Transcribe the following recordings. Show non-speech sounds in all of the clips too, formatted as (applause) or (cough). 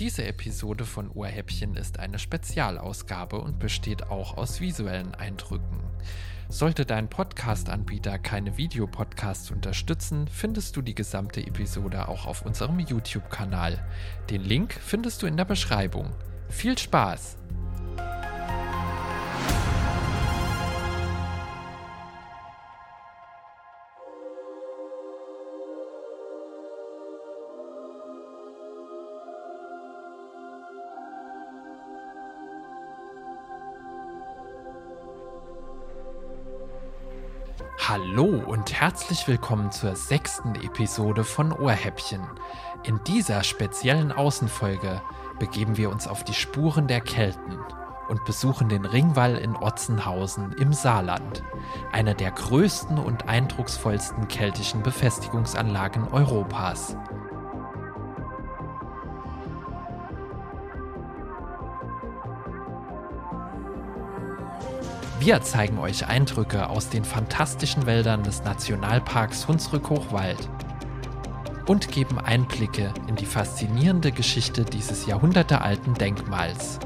Diese Episode von Ohrhäppchen ist eine Spezialausgabe und besteht auch aus visuellen Eindrücken. Sollte dein Podcast-Anbieter keine Videopodcasts unterstützen, findest du die gesamte Episode auch auf unserem YouTube-Kanal. Den Link findest du in der Beschreibung. Viel Spaß! Herzlich willkommen zur sechsten Episode von Ohrhäppchen. In dieser speziellen Außenfolge begeben wir uns auf die Spuren der Kelten und besuchen den Ringwall in Otzenhausen im Saarland, einer der größten und eindrucksvollsten keltischen Befestigungsanlagen Europas. Wir zeigen euch Eindrücke aus den fantastischen Wäldern des Nationalparks Hunsrück-Hochwald und geben Einblicke in die faszinierende Geschichte dieses jahrhundertealten Denkmals.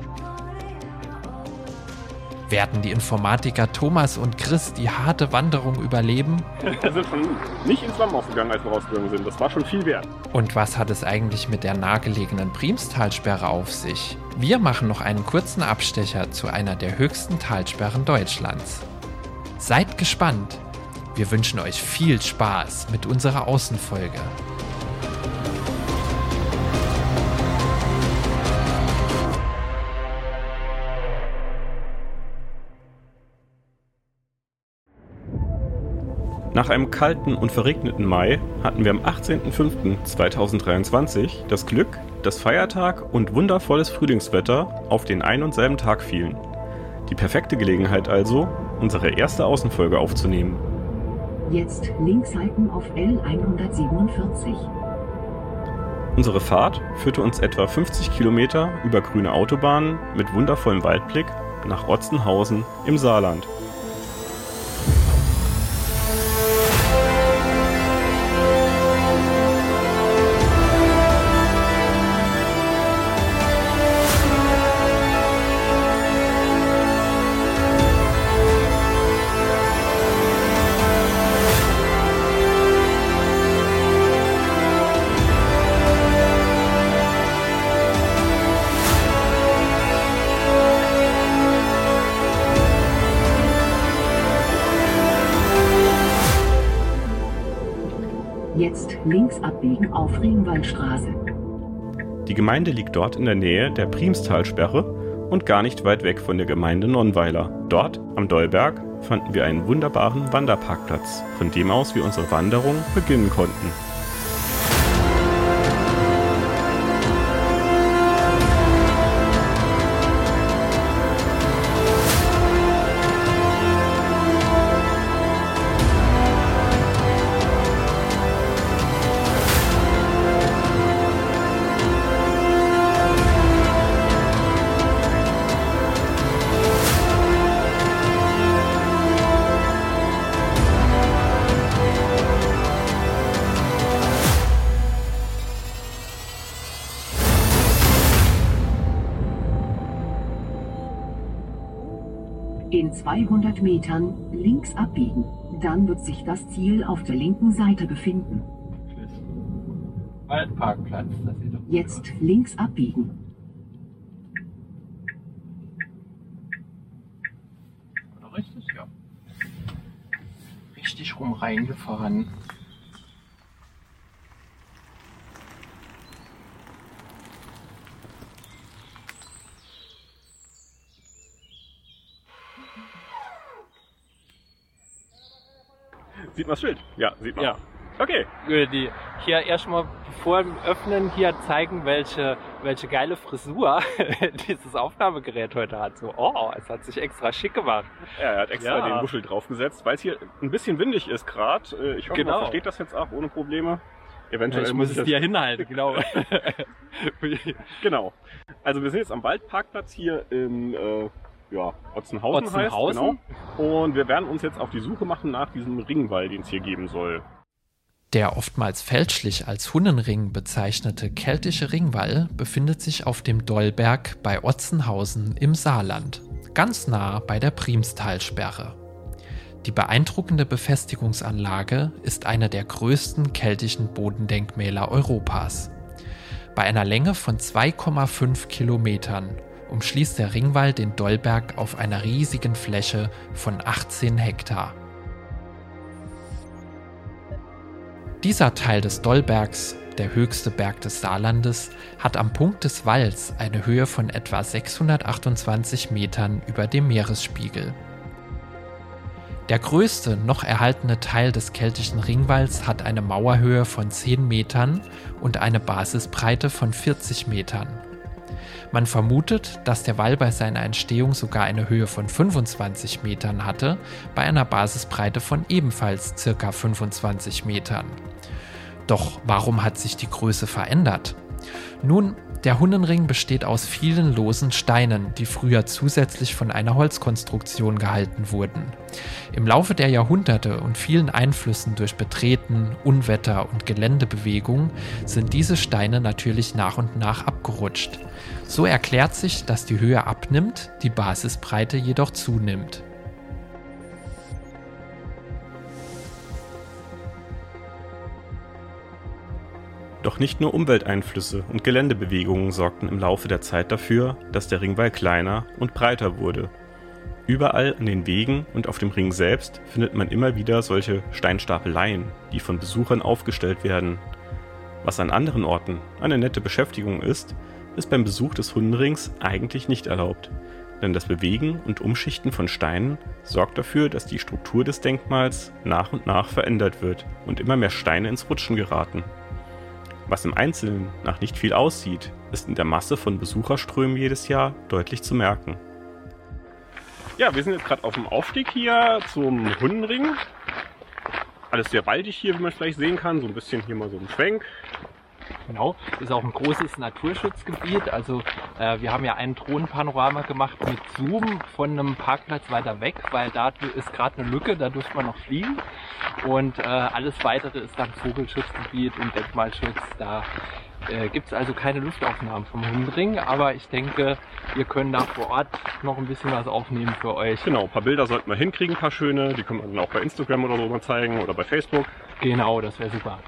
Werden die Informatiker Thomas und Chris die harte Wanderung überleben? Wir sind schon nicht ins Lammhaus gegangen, als wir rausgegangen sind. Das war schon viel wert. Und was hat es eigentlich mit der nahegelegenen Priemstalsperre auf sich? Wir machen noch einen kurzen Abstecher zu einer der höchsten Talsperren Deutschlands. Seid gespannt! Wir wünschen euch viel Spaß mit unserer Außenfolge. Nach einem kalten und verregneten Mai hatten wir am 18.05.2023 das Glück, dass Feiertag und wundervolles Frühlingswetter auf den ein und selben Tag fielen. Die perfekte Gelegenheit also, unsere erste Außenfolge aufzunehmen. Jetzt links halten auf L147. Unsere Fahrt führte uns etwa 50 Kilometer über grüne Autobahnen mit wundervollem Waldblick nach Otzenhausen im Saarland. Jetzt links abbiegen auf Ringwaldstraße. Die Gemeinde liegt dort in der Nähe der Priemstalsperre und gar nicht weit weg von der Gemeinde Nonnweiler. Dort, am Dollberg, fanden wir einen wunderbaren Wanderparkplatz, von dem aus wir unsere Wanderung beginnen konnten. 200 Metern links abbiegen. Dann wird sich das Ziel auf der linken Seite befinden. Waldparkplatz, das sieht doch Jetzt links abbiegen. aus. Oder richtig, ja. Richtig rum reingefahren. Sieht man das Schild? Ja, sieht man. Ja. Okay. Äh, Die hier erstmal vor dem Öffnen hier zeigen, welche, welche geile Frisur (laughs) dieses Aufnahmegerät heute hat. So, oh, es hat sich extra schick gemacht. Ja, er hat extra Ja. den Muschel draufgesetzt, weil es hier ein bisschen windig ist gerade. Ich hoffe, Genau. man versteht das jetzt auch ohne Probleme. Eventuell ich muss es das- dir hinhalten, genau. (laughs) (laughs) Genau. Also wir sind jetzt am Waldparkplatz hier in äh, ja, Otzenhausen, Otzenhausen? heißt genau. Und wir werden uns jetzt auf die Suche machen nach diesem Ringwall, den es hier geben soll. Der oftmals fälschlich als Hunnenring bezeichnete keltische Ringwall befindet sich auf dem Dollberg bei Otzenhausen im Saarland, ganz nah bei der Primstalsperre. Die beeindruckende Befestigungsanlage ist eine der größten keltischen Bodendenkmäler Europas. Bei einer Länge von 2,5 Kilometern umschließt der Ringwall den Dollberg auf einer riesigen Fläche von 18 Hektar. Dieser Teil des Dollbergs, der höchste Berg des Saarlandes, hat am Punkt des Walls eine Höhe von etwa 628 Metern über dem Meeresspiegel. Der größte noch erhaltene Teil des keltischen Ringwalls hat eine Mauerhöhe von 10 Metern und eine Basisbreite von 40 Metern. Man vermutet, dass der Wall bei seiner Entstehung sogar eine Höhe von 25 Metern hatte, bei einer Basisbreite von ebenfalls circa 25 Metern. Doch warum hat sich die Größe verändert? Nun, der Hunnenring besteht aus vielen losen Steinen, die früher zusätzlich von einer Holzkonstruktion gehalten wurden. Im Laufe der Jahrhunderte und vielen Einflüssen durch Betreten, Unwetter und Geländebewegung sind diese Steine natürlich nach und nach abgerutscht. So erklärt sich, dass die Höhe abnimmt, die Basisbreite jedoch zunimmt. Doch nicht nur Umwelteinflüsse und Geländebewegungen sorgten im Laufe der Zeit dafür, dass der Ringwall kleiner und breiter wurde. Überall an den Wegen und auf dem Ring selbst findet man immer wieder solche Steinstapeleien, die von Besuchern aufgestellt werden. Was an anderen Orten eine nette Beschäftigung ist, ist beim Besuch des Hundenrings eigentlich nicht erlaubt, denn das Bewegen und Umschichten von Steinen sorgt dafür, dass die Struktur des Denkmals nach und nach verändert wird und immer mehr Steine ins Rutschen geraten. Was im Einzelnen nach nicht viel aussieht, ist in der Masse von Besucherströmen jedes Jahr deutlich zu merken. Ja, wir sind jetzt gerade auf dem Aufstieg hier zum Hundenring. Alles sehr waldig hier, wie man vielleicht sehen kann. So ein bisschen hier mal so ein Schwenk. Genau, ist auch ein großes Naturschutzgebiet. Also äh, wir haben ja ein Drohnenpanorama gemacht mit Zoom von einem Parkplatz weiter weg, weil da ist gerade eine Lücke, da dürfte man noch fliegen. Und äh, alles weitere ist dann Vogelschutzgebiet und Denkmalschutz. Da äh, gibt es also keine Luftaufnahmen vom Hundring, aber ich denke, wir können da vor Ort noch ein bisschen was aufnehmen für euch. Genau, ein paar Bilder sollten wir hinkriegen, ein paar schöne. Die können wir dann auch bei Instagram oder so mal zeigen oder bei Facebook. Genau, das wäre super.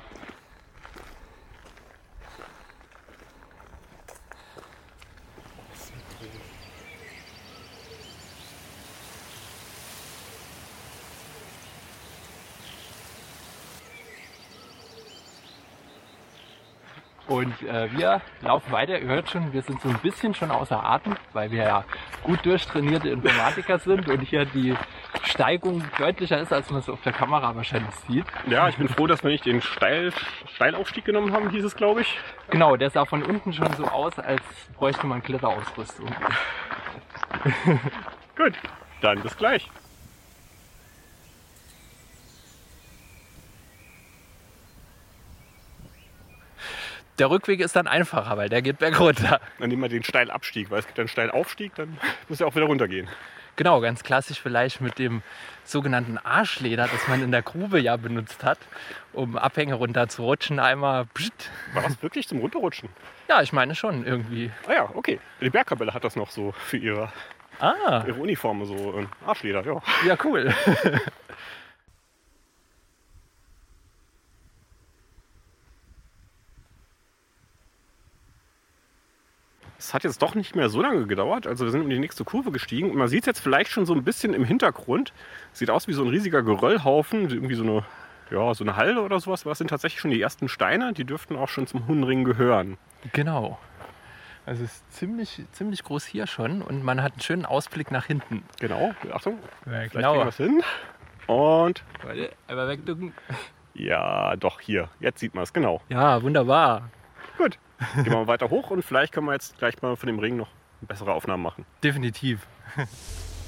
Und äh, wir laufen weiter. Ihr hört schon, wir sind so ein bisschen schon außer Atem, weil wir ja gut durchtrainierte Informatiker sind und hier die Steigung deutlicher ist, als man es auf der Kamera wahrscheinlich sieht. Ja, ich bin froh, dass wir nicht den Steil, Steilaufstieg genommen haben, hieß es, glaube ich. Genau, der sah von unten schon so aus, als bräuchte man Kletterausrüstung. Gut, dann bis gleich. Der Rückweg ist dann einfacher, weil der geht bergunter. Dann nehmen wir den Steilabstieg, weil es gibt einen Steilaufstieg, dann muss er auch wieder runtergehen. Genau, ganz klassisch vielleicht mit dem sogenannten Arschleder, das man in der Grube ja benutzt hat, um Abhänge runter zu rutschen. Einmal. Pst. War das wirklich zum Runterrutschen? Ja, ich meine schon irgendwie. Ah ja, okay. Die Bergkapelle hat das noch so für ihre, Ah, ihre Uniform, so ein Arschleder, ja. ja, cool. (laughs) Es hat jetzt doch nicht mehr so lange gedauert. Also wir sind in die nächste Kurve gestiegen und man sieht es jetzt vielleicht schon so ein bisschen im Hintergrund. Sieht aus wie so ein riesiger Geröllhaufen, irgendwie so eine, ja, so eine Halde oder sowas. Aber das sind tatsächlich schon die ersten Steine, die dürften auch schon zum Hundenring gehören. genau. Also es ist ziemlich, ziemlich groß hier schon und man hat einen schönen Ausblick nach hinten. Genau, Achtung, Ja, vielleicht wir es hin. Und Warte, einmal wegducken. ja, doch, hier, jetzt sieht man es, genau. Ja, wunderbar. Gut, (laughs) gehen wir mal weiter hoch und vielleicht können wir jetzt gleich mal von dem Ring noch bessere Aufnahmen machen. Definitiv. (laughs)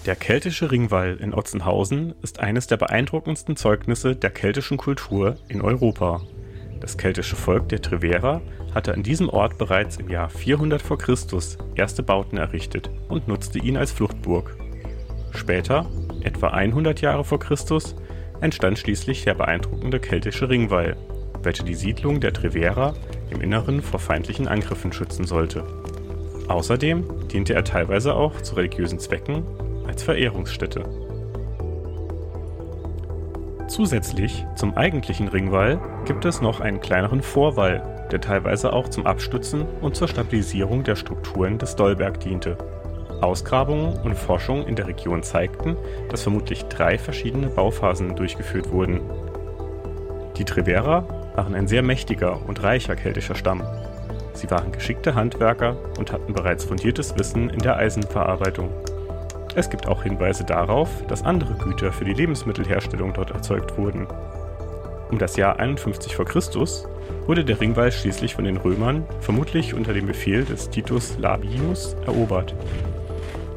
Der keltische Ringwall in Otzenhausen ist eines der beeindruckendsten Zeugnisse der keltischen Kultur in Europa. Das keltische Volk der Trevera hatte an diesem Ort bereits im Jahr 400 v. Chr. erste Bauten errichtet und nutzte ihn als Fluchtburg. Später, etwa 100 Jahre vor Christus, entstand schließlich der beeindruckende keltische Ringwall, welche die Siedlung der Trevera im Inneren vor feindlichen Angriffen schützen sollte. Außerdem diente er teilweise auch zu religiösen Zwecken als Verehrungsstätte. Zusätzlich zum eigentlichen Ringwall gibt es noch einen kleineren Vorwall, der teilweise auch zum Abstützen und zur Stabilisierung der Strukturen des Dollberg diente. Ausgrabungen und Forschung in der Region zeigten, dass vermutlich drei verschiedene Bauphasen durchgeführt wurden. Die Trevera waren ein sehr mächtiger und reicher keltischer Stamm. Sie waren geschickte Handwerker und hatten bereits fundiertes Wissen in der Eisenverarbeitung. Es gibt auch Hinweise darauf, dass andere Güter für die Lebensmittelherstellung dort erzeugt wurden. Um das Jahr 51 v. Chr. wurde der Ringwall schließlich von den Römern, vermutlich unter dem Befehl des Titus Labienus, erobert.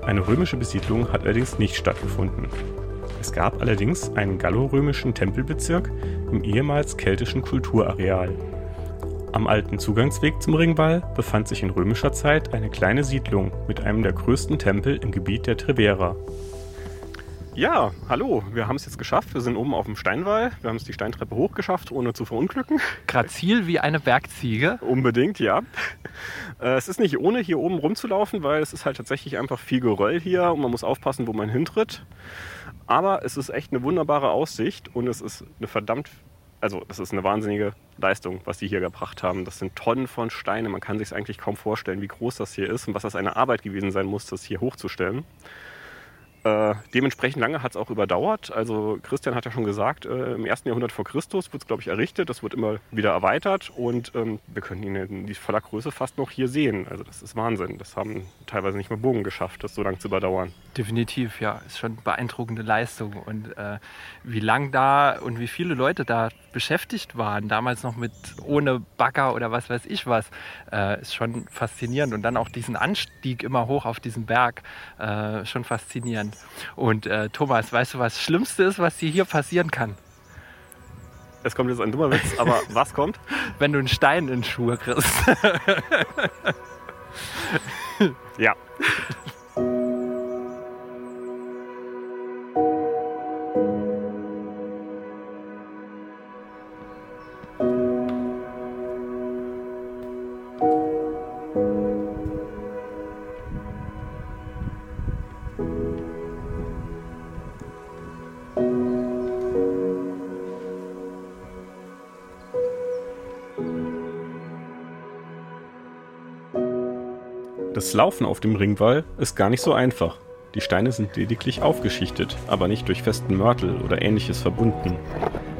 Eine römische Besiedlung hat allerdings nicht stattgefunden. Es gab allerdings einen gallorömischen Tempelbezirk im ehemals keltischen Kulturareal. Am alten Zugangsweg zum Ringwall befand sich in römischer Zeit eine kleine Siedlung mit einem der größten Tempel im Gebiet der Trevera. Ja, hallo, wir haben es jetzt geschafft. Wir sind oben auf dem Steinwall. Wir haben es die Steintreppe hochgeschafft, ohne zu verunglücken. Grazil wie eine Bergziege. Unbedingt, ja. Äh, es ist nicht ohne, hier oben rumzulaufen, weil es ist halt tatsächlich einfach viel Geröll hier und man muss aufpassen, wo man hintritt. Aber es ist echt eine wunderbare Aussicht und es ist eine verdammt also das ist eine wahnsinnige Leistung, was die hier gebracht haben. Das sind Tonnen von Steinen. Man kann sich eigentlich kaum vorstellen, wie groß das hier ist und was das eine Arbeit gewesen sein muss, das hier hochzustellen. Äh, dementsprechend lange hat es auch überdauert. Also Christian hat ja schon gesagt, äh, im ersten Jahrhundert vor Christus wurde es, glaube ich, errichtet. Das wird immer wieder erweitert und ähm, wir können ihn in die voller Größe fast noch hier sehen. Also das ist Wahnsinn. Das haben teilweise nicht mal Bogen geschafft, das so lange zu überdauern. Definitiv, ja. Ist schon beeindruckende Leistung. Und äh, wie lang da und wie viele Leute da beschäftigt waren, damals noch mit ohne Bagger oder was weiß ich was, äh, ist schon faszinierend. Und dann auch diesen Anstieg immer hoch auf diesen Berg, äh, schon faszinierend. Und äh, Thomas, weißt du, was das Schlimmste ist, was dir hier passieren kann? Es kommt jetzt ein dummer Witz, aber (laughs) was kommt? Wenn du einen Stein in Schuhe kriegst. ja. (laughs) Das Laufen auf dem Ringwall ist gar nicht so einfach. Die Steine sind lediglich aufgeschichtet, aber nicht durch festen Mörtel oder ähnliches verbunden.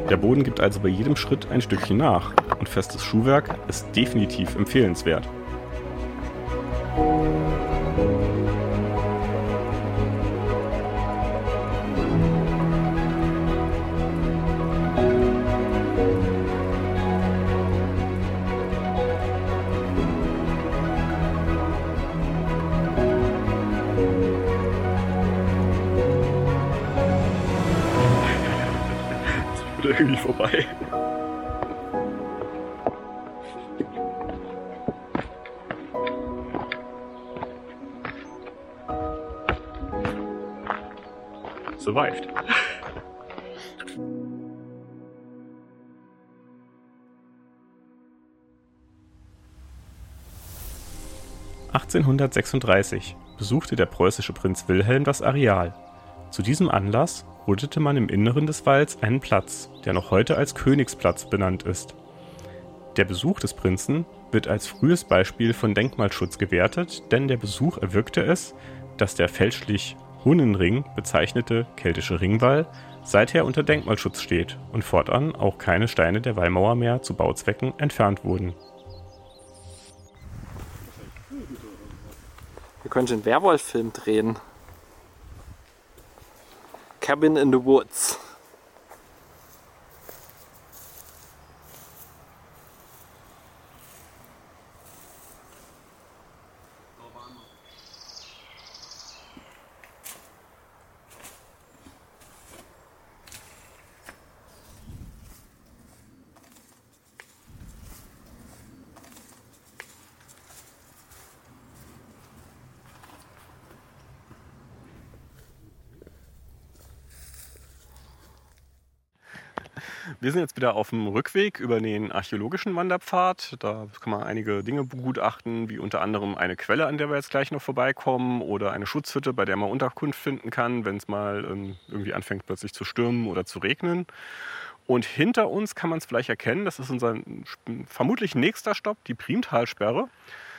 Der Boden gibt also bei jedem Schritt ein Stückchen nach und festes Schuhwerk ist definitiv empfehlenswert. Irgendwie vorbei. Survived. (1836) besuchte der preußische Prinz Wilhelm das Areal. Zu diesem Anlass rodete man im Inneren des Walls einen Platz, der noch heute als Königsplatz benannt ist. Der Besuch des Prinzen wird als frühes Beispiel von Denkmalschutz gewertet, denn der Besuch erwirkte es, dass der fälschlich Hunnenring bezeichnete keltische Ringwall seither unter Denkmalschutz steht und fortan auch keine Steine der Wallmauer mehr zu Bauzwecken entfernt wurden. Wir können einen Werwolf-Film drehen. Cabin in the Woods. Wir sind jetzt wieder auf dem Rückweg über den archäologischen Wanderpfad. Da kann man einige Dinge begutachten, wie unter anderem eine Quelle, an der wir jetzt gleich noch vorbeikommen, oder eine Schutzhütte, bei der man Unterkunft finden kann, wenn es mal ähm, irgendwie anfängt plötzlich zu stürmen oder zu regnen. Und hinter uns kann man es vielleicht erkennen, das ist unser vermutlich nächster Stopp, die Primtalsperre.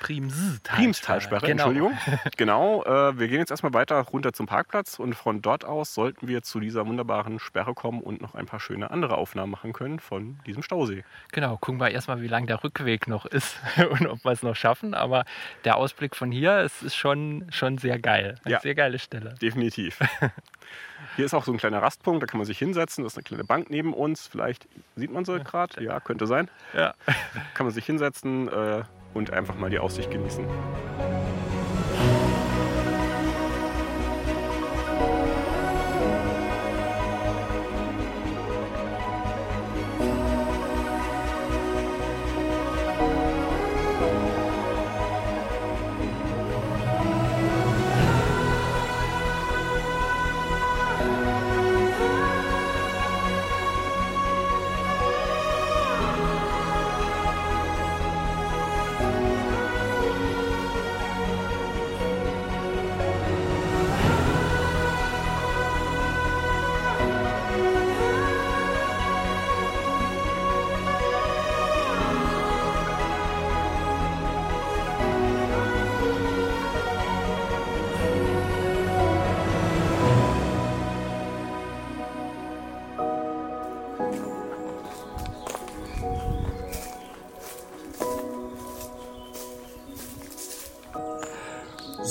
Primstalsperre. Primstalsperre, genau. Entschuldigung. (laughs) genau, äh, wir gehen jetzt erstmal weiter runter zum Parkplatz und von dort aus sollten wir zu dieser wunderbaren Sperre kommen und noch ein paar schöne andere Aufnahmen machen können von diesem Stausee. Genau, gucken wir erstmal, wie lang der Rückweg noch ist (laughs) und ob wir es noch schaffen. Aber der Ausblick von hier es ist schon, schon sehr geil. Eine Ja. sehr geile Stelle. Definitiv. (laughs) Hier ist auch so ein kleiner Rastpunkt, da kann man sich hinsetzen. Das ist eine kleine Bank neben uns. Vielleicht sieht man sie gerade. Ja, könnte sein. Ja. (laughs) Kann man sich hinsetzen äh, und einfach mal die Aussicht genießen.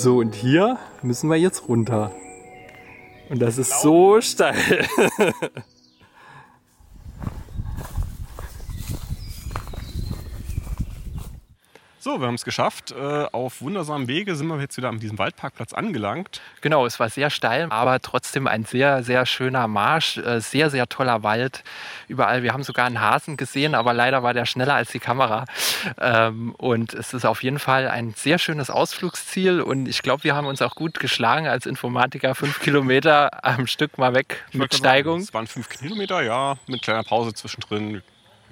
So, und hier müssen wir jetzt runter. Und das ist so steil. (laughs) So, wir haben es geschafft. Äh, auf wundersamem Wege sind wir jetzt wieder an diesem Waldparkplatz angelangt. Genau, es war sehr steil, aber trotzdem ein sehr, sehr schöner Marsch. äh, Sehr, sehr toller Wald. Überall, wir haben sogar einen Hasen gesehen, aber leider war der schneller als die Kamera. Ähm, Und es ist auf jeden Fall ein sehr schönes Ausflugsziel. Und ich glaube, wir haben uns auch gut geschlagen als Informatiker. Fünf Kilometer am Stück mal weg Ich mit sagen, Steigung. Es waren fünf Kilometer, ja, mit kleiner Pause zwischendrin.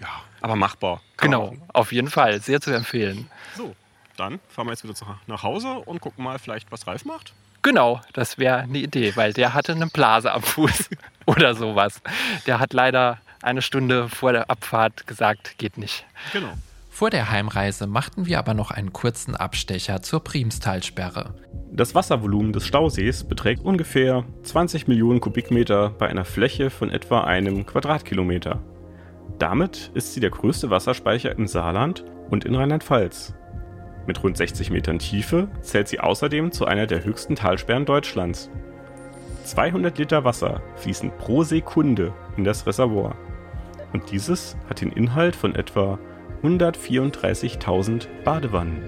Ja, aber machbar. Kann Genau, machen. auf jeden Fall. Sehr zu empfehlen. So, dann fahren wir jetzt wieder nach Hause und gucken mal vielleicht, was Ralf macht. Genau, das wäre eine Idee, weil der hatte eine Blase am Fuß (laughs) oder sowas. Der hat leider eine Stunde vor der Abfahrt gesagt, geht nicht. Genau. Vor der Heimreise machten wir aber noch einen kurzen Abstecher zur Primstalsperre. Das Wasservolumen des Stausees beträgt ungefähr 20 Millionen Kubikmeter bei einer Fläche von etwa einem Quadratkilometer. Damit ist sie der größte Wasserspeicher im Saarland und in Rheinland-Pfalz. Mit rund 60 Metern Tiefe zählt sie außerdem zu einer der höchsten Talsperren Deutschlands. 200 Liter Wasser fließen pro Sekunde in das Reservoir. Und dieses hat den Inhalt von etwa 134.000 Badewannen.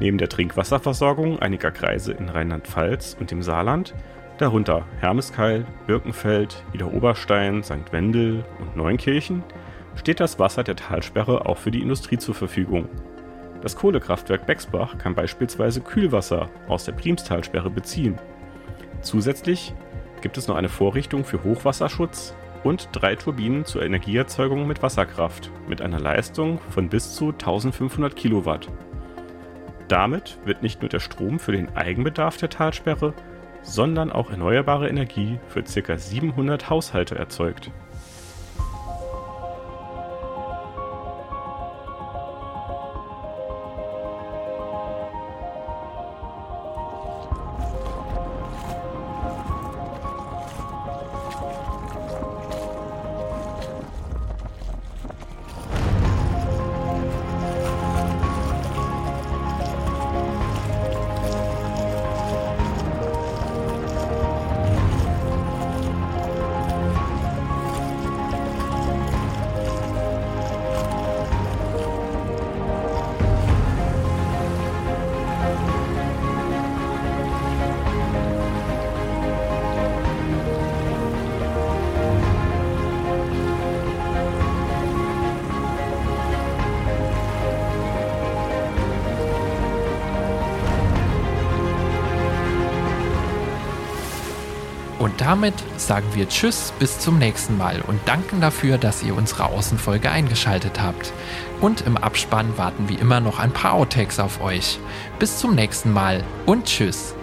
Neben der Trinkwasserversorgung einiger Kreise in Rheinland-Pfalz und dem Saarland, darunter Hermeskeil, Birkenfeld, Idar-Oberstein, St. Wendel und Neunkirchen, steht das Wasser der Talsperre auch für die Industrie zur Verfügung. Das Kohlekraftwerk Bexbach kann beispielsweise Kühlwasser aus der Primstalsperre beziehen. Zusätzlich gibt es noch eine Vorrichtung für Hochwasserschutz und drei Turbinen zur Energieerzeugung mit Wasserkraft mit einer Leistung von bis zu 1500 Kilowatt. Damit wird nicht nur der Strom für den Eigenbedarf der Talsperre, sondern auch erneuerbare Energie für ca. 700 Haushalte erzeugt. Damit sagen wir Tschüss bis zum nächsten Mal und danken dafür, dass ihr unsere Außenfolge eingeschaltet habt. Und im Abspann warten wie immer noch ein paar Outtakes auf euch. Bis zum nächsten Mal und Tschüss.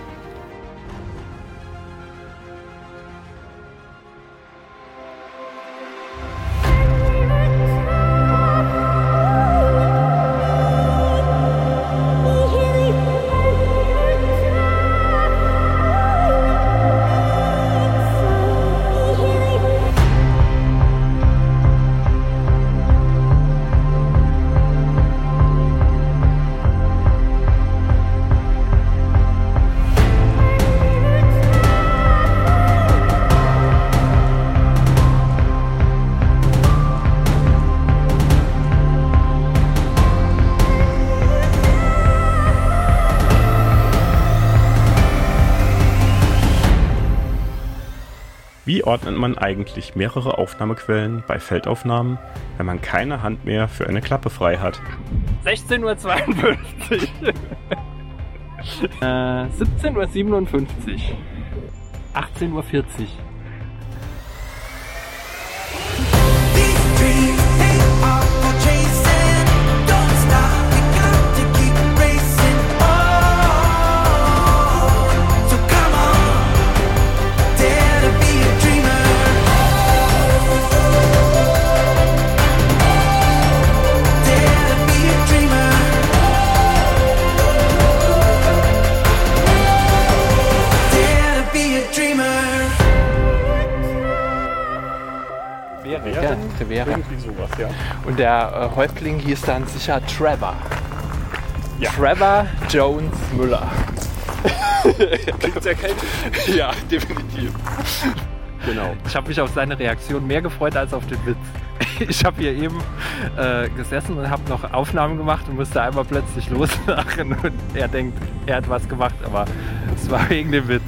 Ordnet man eigentlich mehrere Aufnahmequellen bei Feldaufnahmen, wenn man keine Hand mehr für eine Klappe frei hat? 16.52 Uhr. äh, 17.57 Uhr. 18.40 Uhr. Und der äh, Häuptling hieß dann sicher Trevor. Ja. Trevor Jones Müller. Klingt sehr keltisch. ja, definitiv. Genau. Ich habe mich auf seine Reaktion mehr gefreut als auf den Witz. (laughs) Ich habe hier eben äh, gesessen und habe noch Aufnahmen gemacht und musste einmal plötzlich loslachen und er denkt, er hat was gemacht, aber es war wegen dem Witz.